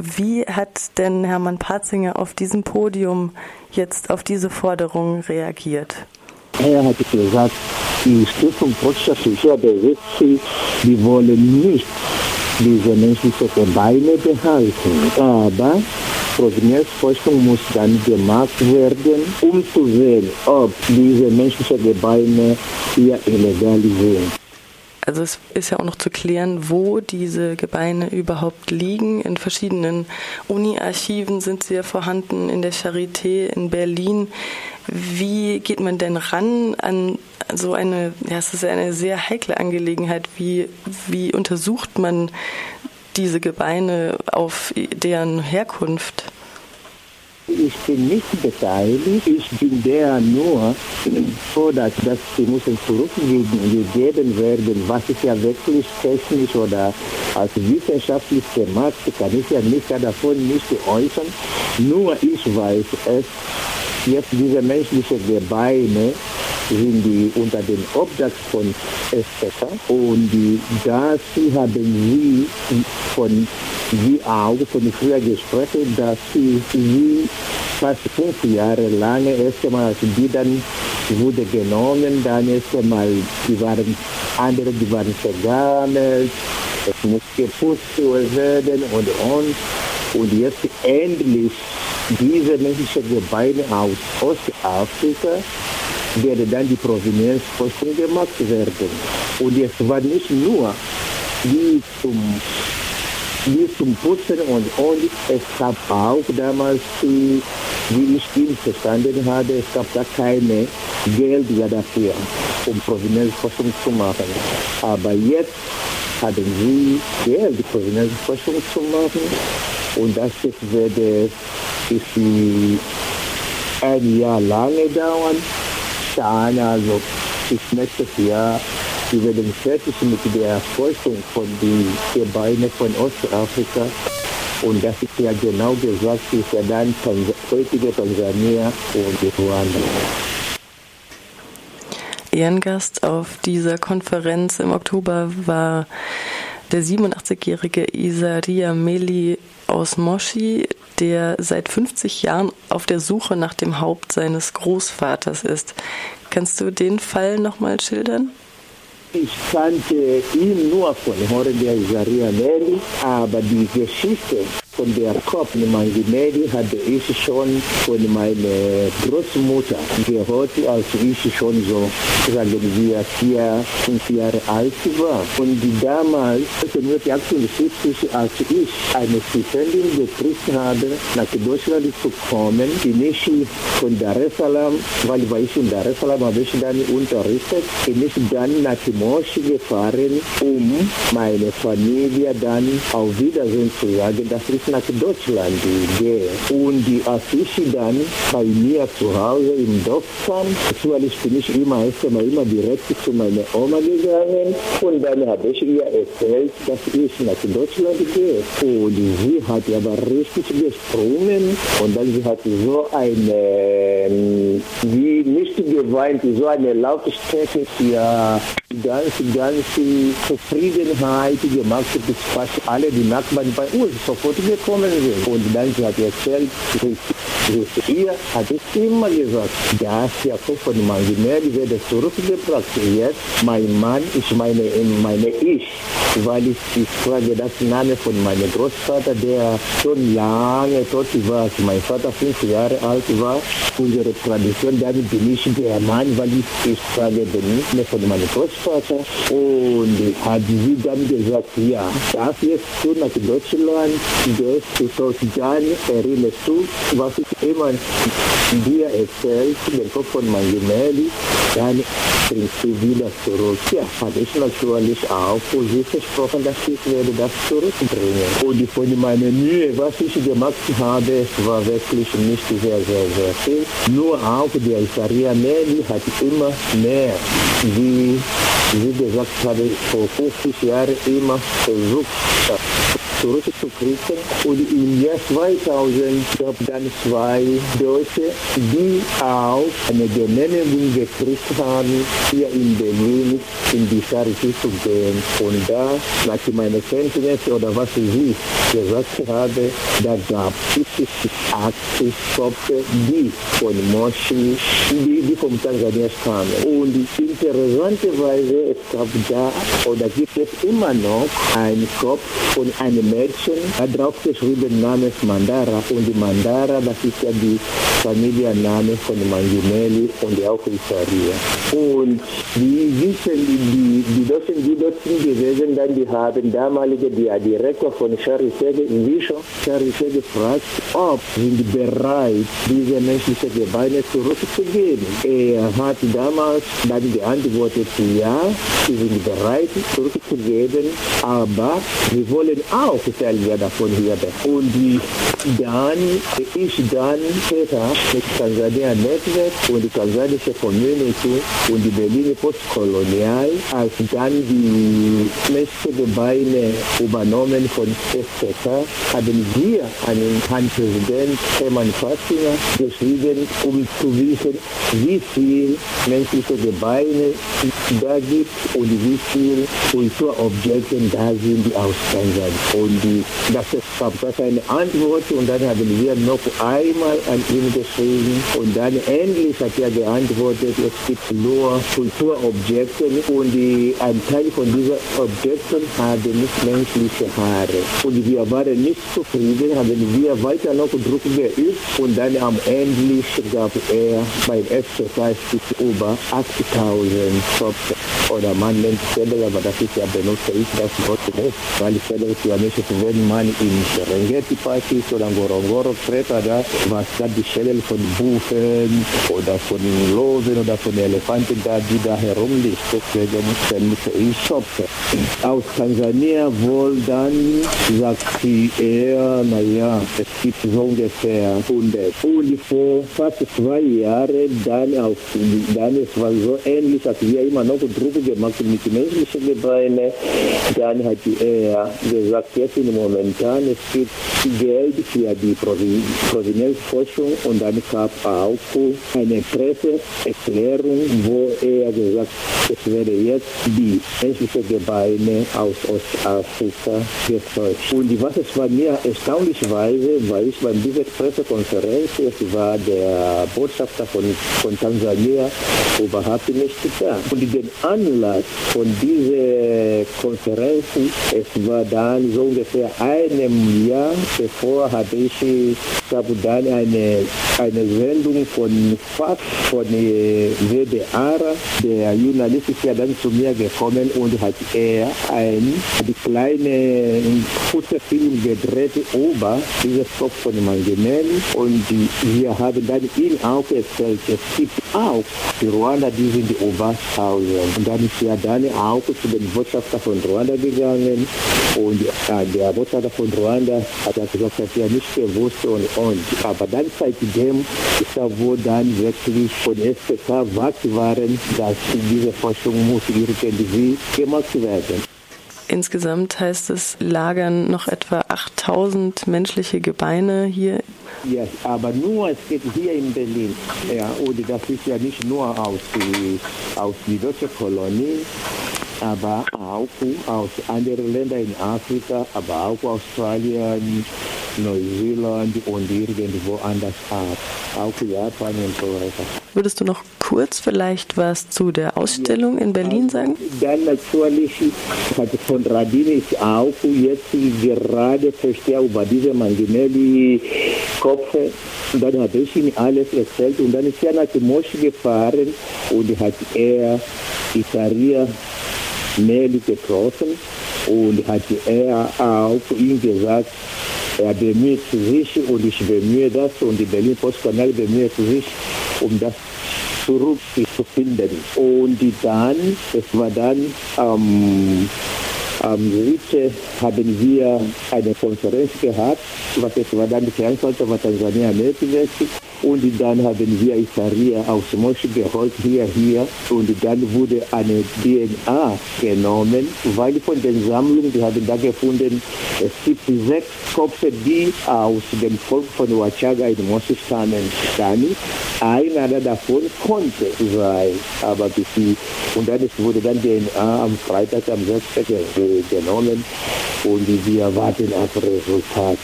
Wie hat denn Hermann Patzinger auf diesem Podium jetzt auf diese Forderung reagiert? Er hat gesagt, die Stiftung besetzt sie, die wollen nicht diese menschlichen Gebeine behalten. Aber Provenienzforschung muss dann gemacht werden, um zu sehen, ob diese menschlichen Gebeine hier illegal sind. Also es ist ja auch noch zu klären, wo diese Gebeine überhaupt liegen. In verschiedenen Uni-Archiven sind sie ja vorhanden, in der Charité in Berlin. Wie geht man denn ran an so eine, ja, es ist eine sehr heikle Angelegenheit. Wie, wie untersucht man diese Gebeine auf deren Herkunft? Ich bin nicht beteiligt, ich bin der nur fordert, dass sie müssen zurückgegeben werden, was ist ja wirklich technisch oder als wissenschaftlich gemacht, kann ich ja nicht davon nicht äußern. Nur ich weiß es, jetzt diese menschlichen Gebeine sind die unter dem Obdach von SPK und die, das haben sie von wie auch von früher gesprochen, dass sie, fast fünf Jahre lang erst als die dann wurde genommen, dann erst einmal die waren andere, die waren vergammelt, es muss geputzt werden und und und jetzt endlich diese menschlichen Gebeine aus Ostafrika werde dann die Provenienzforschung gemacht werden. Und es war nicht nur wie zum, wie zum Putzen und, und es gab auch damals, wie ich ihn verstanden habe, es gab gar keine Geld dafür, um Provenienzforschung zu machen. Aber jetzt haben sie Geld, Provenienzforschung zu machen und das jetzt werde ich ein Jahr lange dauern Sahne, also bis nächstes Jahr. Wir werden fertig mit der Forschung von den Gebeinen von Ostafrika. Und das ist ja genau gesagt, ist ja dann heutige Tansania und Ruanda. Ehrengast auf dieser Konferenz im Oktober war der 87-jährige Isaria Meli aus Moshi, der seit 50 Jahren auf der Suche nach dem Haupt seines Großvaters ist. Kannst du den Fall nochmal schildern? Ich kannte ihn nur von Hören der Isaria Meli, aber die Geschichte von der Kopf. Manginelli hatte ich schon von meiner Großmutter gehört, als ich schon so, sagen wir, vier, fünf Jahre alt war. Und damals, 1978, als ich eine Stipendium gekriegt habe, nach Deutschland zu kommen, bin ich von Dar es Salaam, weil ich in Dar es Salaam habe ich dann unterrichtet, bin ich dann nach Mosch gefahren, um meine Familie dann auf Wiedersehen zu sagen, dass ich nach Deutschland gehe und die Assischi dann bei mir zu Hause im Dorf kam. Natürlich bin ich immer erst einmal immer direkt zu meiner Oma gegangen und dann habe ich ihr erzählt, dass ich nach Deutschland gehe. Und sie hat aber richtig gesprungen und dann sie hat so eine, wie nicht geweint, so eine Lautstärke, ja, ganz, ganz Zufriedenheit gemacht, bis fast alle die Nachbarn bei uns sofort gekommen sind. Und dann hat erzählt, ihr hat es immer gesagt, das Jakob von Manginelli werde zurückgebracht. Jetzt mein Mann, ich meine, meine ich, weil ich, ich frage das Name von meinem Großvater, der schon lange tot war, mein Vater fünf Jahre alt war. Unsere Tradition, damit bin ich der Mann, weil ich, ich frage den Namen von meinem Großvater. Und hat sie dann gesagt, ja, darf jetzt du nach Deutschland, gehst sollst dann erinnerst du, was ich immer dir erzählt, den Kopf von Manginelli, dann bringst du wieder zurück. Ja, habe ich natürlich auch für sie versprochen, dass ich werde das zurückbringen. Und von meiner Mühe, was ich gemacht habe, war wirklich nicht sehr, sehr, sehr viel. Nur auch der Isaria Nelly hat immer mehr, wie, wie gesagt habe, vor 50 Jahren immer versucht, zurückzukriegen. Und im Jahr 2000 gab dann zwei Deutsche, die auch eine Genehmigung gekriegt haben, hier in Berlin in die Charité zu gehen. Und da, nach meiner Kenntnis oder was ich gesagt habe, da gab es 80 Köpfe, die von Moshi, die, die vom Tansania kamen. Und interessanterweise, es gab da, oder gibt es immer noch einen Kopf von einem Mädchen, da drauf geschrieben Name Mandara. Und die Mandara, das ist ja die Familienname von Manginelli und auch Isaria. Und die wissen, die, die Deutschen, die dort sind gewesen, dann die haben damalige der Direktor von Charité in Bischof, Charité gefragt, ob sind bereit, diese menschlichen Gebeine zurückzugeben. Er hat damals dann geantwortet, ja, sie sind bereit zurückzugeben, aber wir wollen auch selber davon hier Und die, dann ist dann später mit Tansania Netzwerk und die tansanische Community und die Berliner Postkolonial, als dann die menschlichen Gebeine übernommen von SPK, haben wir einen Herrn Präsident Hermann Fassinger geschrieben, um zu wissen, wie viel menschliche Gebeine da gibt und wie viel Kulturobjekte da sind aus Tansania. Und die, das gab das eine Antwort und dann haben wir noch einmal an ihn geschrieben und dann endlich hat er geantwortet, es gibt nur Kulturobjekte und die, ein Teil von diesen Objekten haben nicht menschliche Haare. Und wir waren nicht zufrieden, haben wir weiter noch Druck geübt und dann am Ende gab er beim Exercise über 80.000 Köpfe. Oder man nennt Fälle, aber das ist ja benutze ich das Wort nicht, weil Fälle ist ja nicht, wenn man in Serengeti Park oder Ngorongoro Kreta da, was da die Schädel von Buchen oder von Losen oder von Elefanten da, die da herumliegt. Deswegen benutze ich Schopfe. Aus Tansania wohl dann sagt sie eher, naja, es gibt so ungefähr 100. Und vor fast zwei Jahren dann auf, dann es war so ähnlich, als wir immer noch Druck gemacht mit menschlichen Gebeinen. Dann hat er gesagt, jetzt im Momentan, es gibt Geld für die Provenienzforschung und dann gab auch eine Presseerklärung, wo er gesagt es werde jetzt die menschlichen Gebeine aus Ostafrika geforscht. Und was es war mir erstaunlicherweise, weil ich bei dieser Pressekonferenz, es war der Botschafter von, von Tansania überhaupt nicht da. Und den Anlass von dieser Konferenz, es war dann so ungefähr einem Jahr bevor hatte ich dann eine, eine Sendung von FAS, von WDR. Der Journalist ist ja dann zu mir gekommen und hat er ein die kleine Futterfilm gedreht über dieses Kopf von Mangenelli und wir haben dann ihn auch erzählt, es gibt auch die Ruanda, die sind über 1000 und dann ist er dann auch zu den Botschafter von Ruanda gegangen und äh, der Botschafter von Ruanda hat gesagt, dass er nicht gewusst und, und aber dann seitdem ist er wohl dann wirklich von SPK wach waren, dass diese Forschung muss irgendwie gemacht werden. Insgesamt heißt es, lagern noch etwa 8000 menschliche Gebeine hier. Ja, aber nur, es geht hier in Berlin. Ja, und das ist ja nicht nur aus aus die deutsche Kolonie, aber auch aus anderen Ländern in Afrika, aber auch Australien, Neuseeland und irgendwo anders ab. Auch Japan und so weiter. Würdest du noch kurz vielleicht was zu der Ausstellung in Berlin sagen? Dann natürlich hat von Radin ist auch jetzt gerade verstehe über diese Manginelli-Kopfe. Und dann hat ich ihm alles erzählt und dann ist er nach Mosch gefahren und hat er Isaria Meli getroffen und hat er auch ihm gesagt, er bemüht sich und ich bemühe das und die Berlin Postkanal bemüht sich, um das zurückzufinden. Und dann, es war dann am am 7. haben wir eine Konferenz gehabt, was es war dann die Veranstaltung von Tansania Network und dann haben wir Isaria aus Mosch geholt, hier, hier und dann wurde eine DNA genommen, weil von den Sammlungen, die haben da gefunden, es gibt sechs Köpfe, die aus dem Volk von Wachaga in Moses stammen. Einer davon konnte sein, aber bis sie, und dann wurde dann DNA am Freitag, am 6. genommen und wir warten auf Resultat.